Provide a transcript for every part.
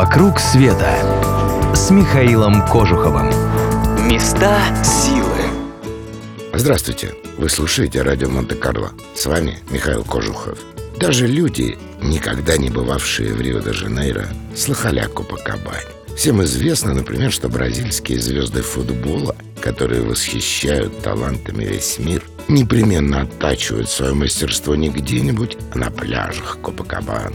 «Вокруг света» с Михаилом Кожуховым. Места силы. Здравствуйте! Вы слушаете радио Монте-Карло. С вами Михаил Кожухов. Даже люди, никогда не бывавшие в Рио-де-Жанейро, слыхали о Копакабане. Всем известно, например, что бразильские звезды футбола, которые восхищают талантами весь мир, непременно оттачивают свое мастерство не где-нибудь, а на пляжах Копакабаны.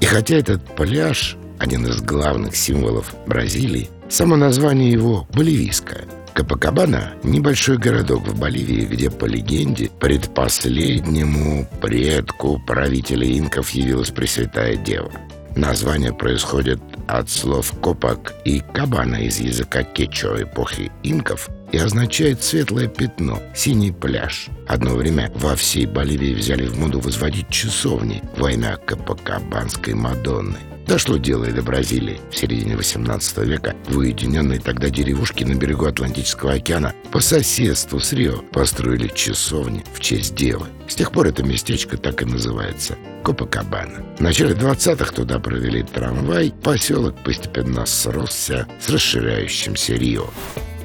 И хотя этот пляж – один из главных символов Бразилии, само название его боливийское. Копакабана – небольшой городок в Боливии, где, по легенде, предпоследнему предку правителя инков явилась Пресвятая Дева. Название происходит от слов «копак» и «кабана» из языка кечо эпохи инков и означает «светлое пятно», «синий пляж». Одно время во всей Боливии взяли в моду возводить часовни во имя Капакабанской Мадонны. Дошло дело и до Бразилии. В середине 18 века в уединенной тогда деревушке на берегу Атлантического океана по соседству с Рио построили часовни в честь девы. С тех пор это местечко так и называется – Копакабана. В начале 20-х туда провели трамвай, поселок постепенно сросся с расширяющимся Рио.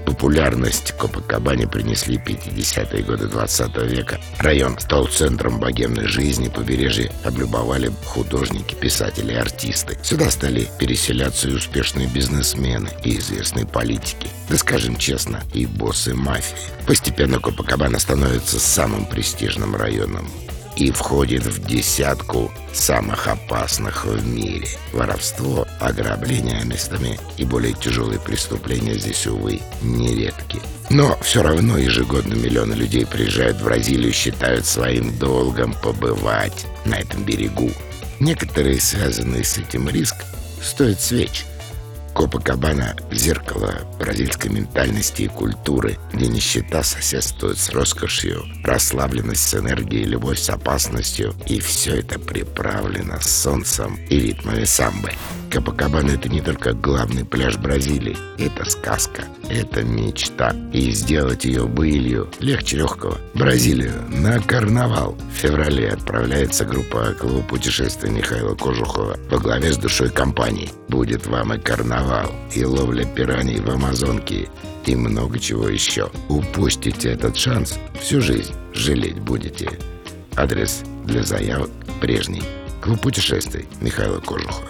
Популярность Копакабане принесли 50-е годы 20 века. Район стал центром богемной жизни, побережье облюбовали художники, писатели, артисты. Сюда стали переселяться и успешные бизнесмены, и известные политики. Да скажем честно, и боссы мафии. Постепенно Копакабана становится самым престижным районом и входит в десятку самых опасных в мире. Воровство, ограбление местами и более тяжелые преступления здесь, увы, нередки. Но все равно ежегодно миллионы людей приезжают в Бразилию, считают своим долгом побывать на этом берегу. Некоторые, связанные с этим риск, стоят свеч – Копакабана – зеркало бразильской ментальности и культуры, где нищета соседствует с роскошью, расслабленность с энергией, любовь с опасностью, и все это приправлено солнцем и ритмами самбы. Копакабана – это не только главный пляж Бразилии, это сказка, это мечта. И сделать ее былью легче легкого. Бразилию на карнавал. В феврале отправляется группа клуба путешествия Михаила Кожухова во главе с душой компании. Будет вам и карнавал, и ловля пираний в Амазонке, и много чего еще. Упустите этот шанс, всю жизнь жалеть будете. Адрес для заявок прежний. Клуб путешествий Михаила Кожухова.